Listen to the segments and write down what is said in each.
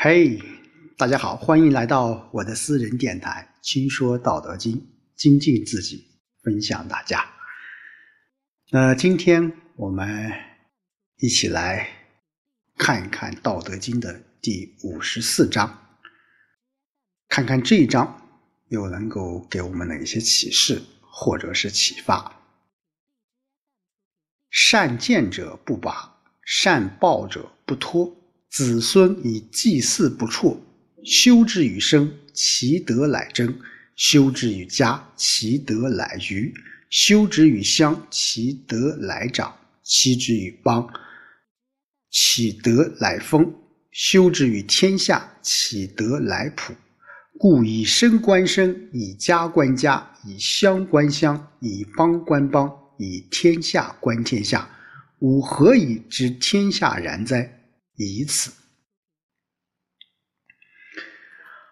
嘿，大家好，欢迎来到我的私人电台《轻说道德经》，精进自己，分享大家。那今天我们一起来看一看《道德经》的第五十四章，看看这一章又能够给我们哪些启示或者是启发。善见者不拔，善报者不脱。子孙以祭祀不辍，修之于生，其德乃增；修之于家，其德乃余；修之于乡，其德乃长；修之于邦，其德乃丰；修之于天下，其德乃普。故以身观身，以家观家，以乡观乡，以邦观邦，以天下观天下。吾何以知天下然哉？以此。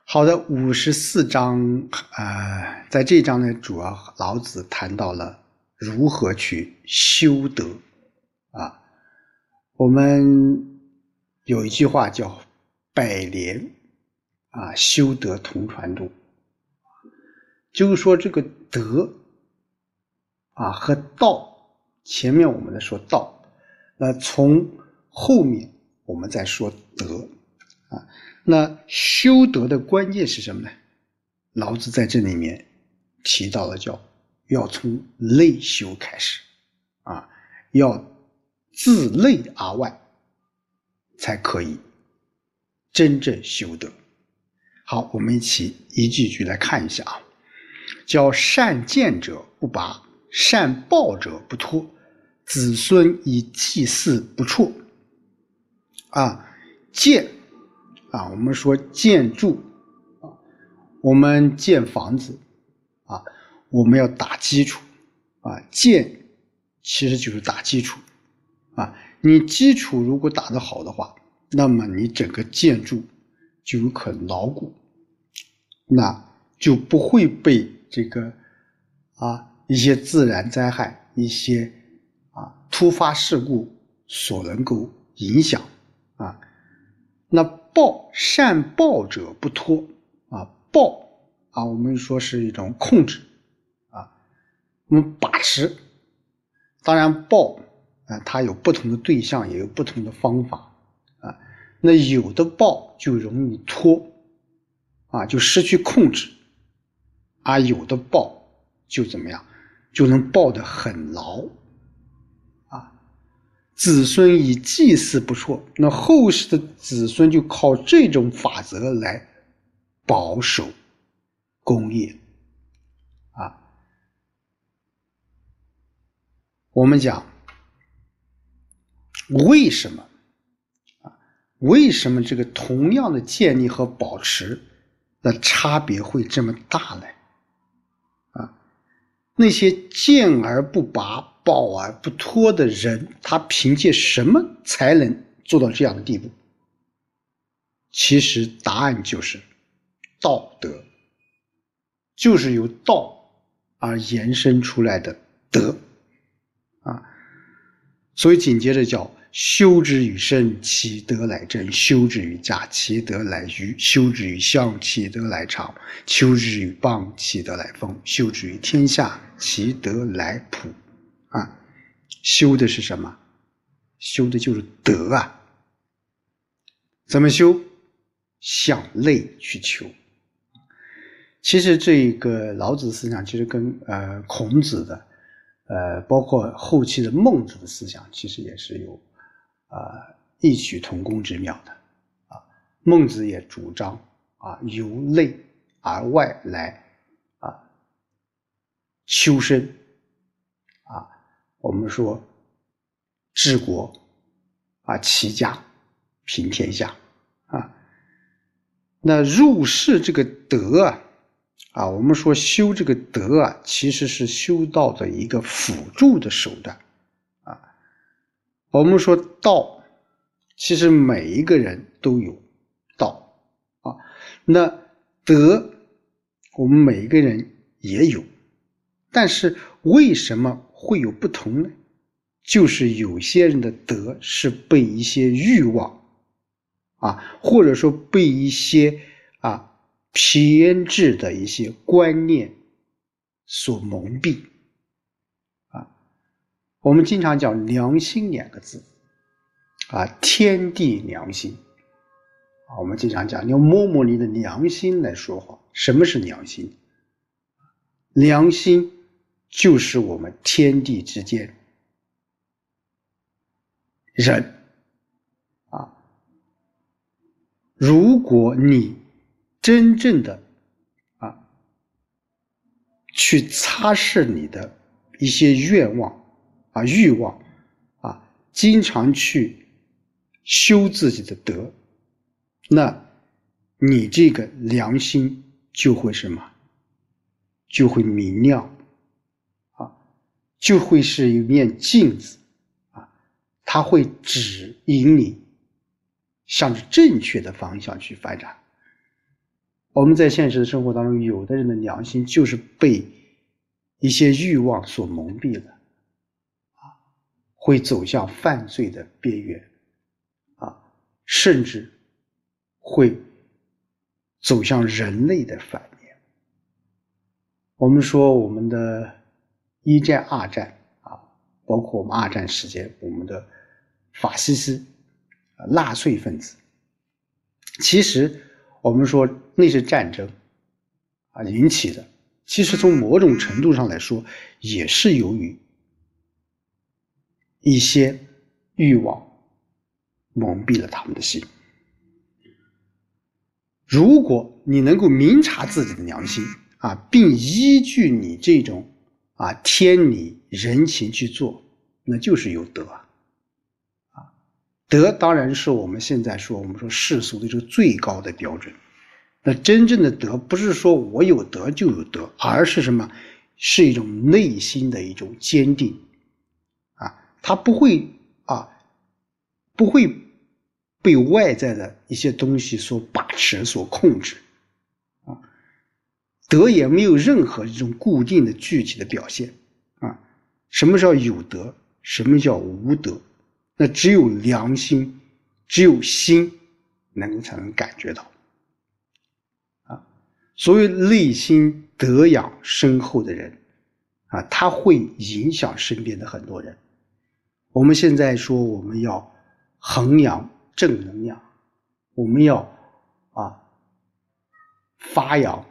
好的，五十四章啊，在这章呢，主要老子谈到了如何去修德啊。我们有一句话叫“百年啊修德同船渡”，就是说这个德啊和道，前面我们在说道，那从后面。我们在说德啊，那修德的关键是什么呢？老子在这里面提到了，叫要从内修开始啊，要自内而外才可以真正修德。好，我们一起一句一句来看一下啊，叫善见者不拔，善报者不脱，子孙以祭祀不辍。啊，建啊，我们说建筑啊，我们建房子啊，我们要打基础啊，建其实就是打基础啊。你基础如果打得好的话，那么你整个建筑就有可能牢固，那就不会被这个啊一些自然灾害、一些啊突发事故所能够影响。啊，那报善报者不脱啊，报啊，我们说是一种控制啊，我们把持。当然，报啊，它有不同的对象，也有不同的方法啊。那有的报就容易脱啊，就失去控制；而有的报就怎么样，就能抱得很牢。子孙以祭祀不辍，那后世的子孙就靠这种法则来保守工业啊。我们讲为什么啊？为什么这个同样的建立和保持的差别会这么大呢？那些见而不拔。抱而不脱的人，他凭借什么才能做到这样的地步？其实答案就是道德，就是由道而延伸出来的德啊。所以紧接着叫修之于身，其德乃正；修之于家，其德乃余；修之于乡，其德乃长；修之于邦，其德乃丰；修之于天下，其德乃普。啊，修的是什么？修的就是德啊！怎么修？向内去求。其实这个老子思想，其实跟呃孔子的，呃包括后期的孟子的思想，其实也是有啊异曲同工之妙的啊。孟子也主张啊由内而外来啊修身啊。我们说治国啊，齐家平天下啊。那入世这个德啊，啊，我们说修这个德啊，其实是修道的一个辅助的手段。我们说道，其实每一个人都有道啊。那德，我们每一个人也有，但是为什么？会有不同呢，就是有些人的德是被一些欲望，啊，或者说被一些啊偏执的一些观念所蒙蔽。我们经常讲良心两个字啊，天地良心啊，我们经常讲你要摸摸你的良心来说话。什么是良心？良心就是我们天地之间人。啊如果你真正的啊去擦拭你的一些愿望啊欲望啊，经常去修自己的德，那你这个良心就会什么？就会明亮啊，就会是一面镜子啊，它会指引你。向着正确的方向去发展。我们在现实的生活当中，有的人的良心就是被一些欲望所蒙蔽了，会走向犯罪的边缘，啊，甚至会走向人类的反面。我们说，我们的一战、二战啊，包括我们二战时间，我们的法西斯。纳粹分子，其实我们说那是战争啊引起的，其实从某种程度上来说，也是由于一些欲望蒙蔽了他们的心。如果你能够明察自己的良心啊，并依据你这种啊天理人情去做，那就是有德啊。德当然是我们现在说，我们说世俗的这个最高的标准。那真正的德，不是说我有德就有德，而是什么？是一种内心的一种坚定，他不会啊，不会被外在的一些东西所把持、所控制啊。德也没有任何这种固定的具体的表现啊。什么叫有德？什么叫无德？那只有良心，只有心，能才能感觉到，啊，所以内心德养深厚的人，啊，他会影响身边的很多人。我们现在说我们要弘扬正能量，我们要啊发扬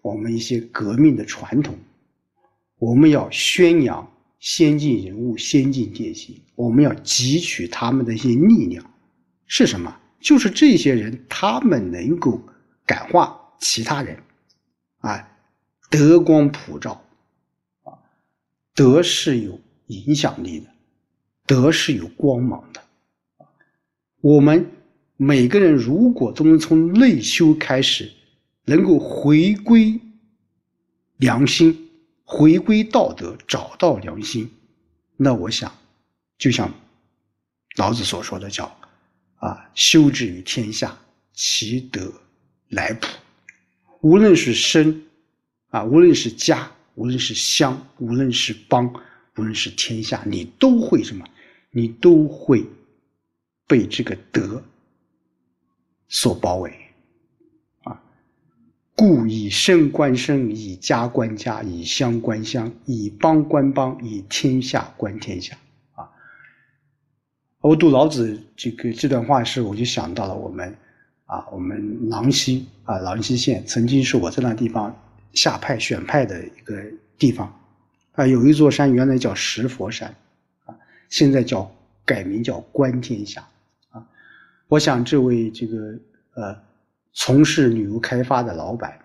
我们一些革命的传统，我们要宣扬。先进人物、先进典型，我们要汲取他们的一些力量，是什么？就是这些人，他们能够感化其他人，啊，德光普照，啊，德是有影响力的，德是有光芒的，我们每个人如果都能从内修开始，能够回归良心。回归道德，找到良心，那我想，就像老子所说的，叫啊，修之于天下，其德来普。无论是身啊，无论是家，无论是乡，无论是邦，无论是天下，你都会什么？你都会被这个德所包围啊。故以身观身，以家观家，以乡观乡，以邦观邦，以天下观天下。啊！我读老子这个这段话时，我就想到了我们啊，我们狼溪啊，狼溪县曾经是我在那地方下派选派的一个地方啊，有一座山原来叫石佛山，现在叫改名叫观天下啊。我想这位这个呃。从事旅游开发的老板，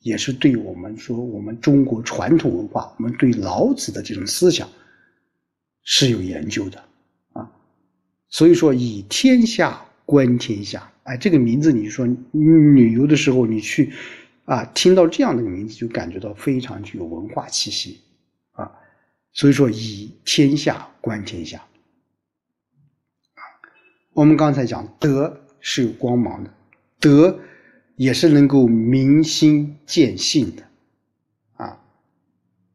也是对我们说，我们中国传统文化，我们对老子的这种思想是有研究的啊。所以说，以天下观天下，哎，这个名字，你说旅游的时候你去啊，听到这样的名字，就感觉到非常具有文化气息。所以说，以天下观天下啊。我们刚才讲，德是有光芒的。德也是能够明心见性的，啊，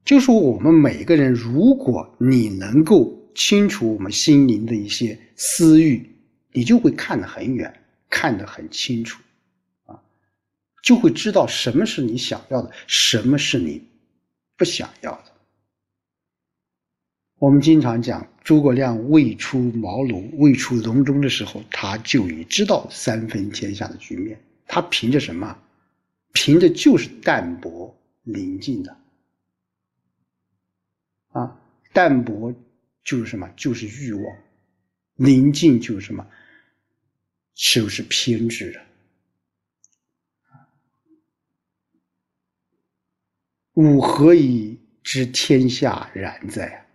就说我们每个人，如果你能够清楚我们心灵的一些私欲，你就会看得很远，看得很清楚，啊，就会知道什么是你想要的，什么是你不想要的。我们经常讲，诸葛亮未出茅庐、未出隆中的时候，他就已知道三分天下的局面。他凭着什么？凭着就是淡泊宁静的。啊，淡泊就是什么？就是欲望；宁静就是什么？就是偏执的。吾何以知天下然哉？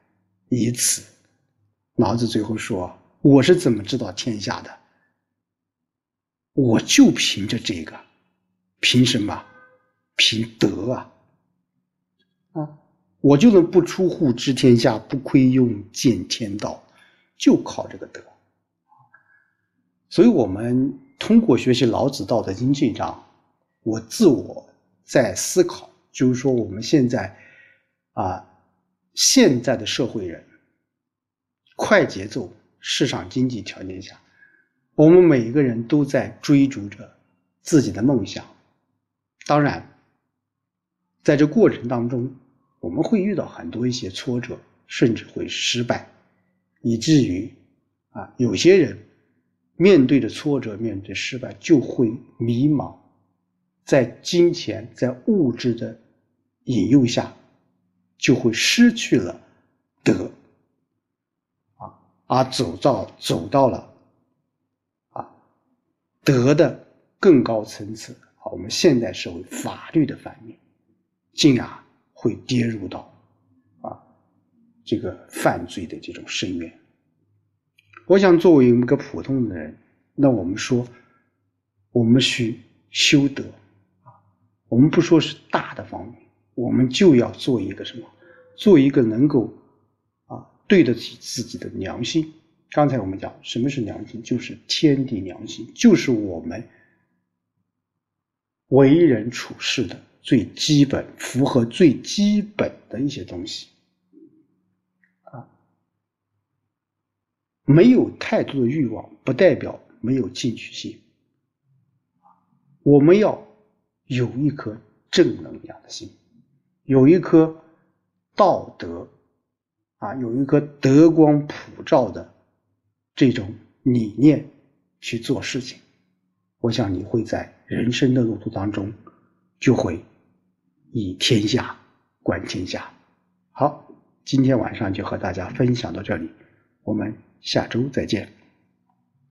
以此，老子最后说：“我是怎么知道天下的？我就凭着这个，凭什么？凭德啊！啊，我就能不出户知天下，不窥用见天道，就靠这个德。所以，我们通过学习《老子·道德经》这一章，我自我在思考，就是说，我们现在啊。”现在的社会人，快节奏市场经济条件下，我们每一个人都在追逐着自己的梦想。当然，在这过程当中，我们会遇到很多一些挫折，甚至会失败，以至于啊，有些人面对着挫折、面对失败，就会迷茫，在金钱、在物质的引诱下。就会失去了德啊，而走到走到了啊德的更高层次。好，我们现代社会法律的反面，进而会跌入到啊这个犯罪的这种深渊。我想，作为一个普通的人，那我们说，我们需修德啊，我们不说是大的方面。我们就要做一个什么？做一个能够啊对得起自己的良心。刚才我们讲什么是良心，就是天地良心，就是我们为人处事的最基本、符合最基本的一些东西啊。没有太多的欲望，不代表没有进取心。我们要有一颗正能量的心。有一颗道德啊，有一颗德光普照的这种理念去做事情，我想你会在人生的路途当中就会以天下观天下。好，今天晚上就和大家分享到这里，我们下周再见。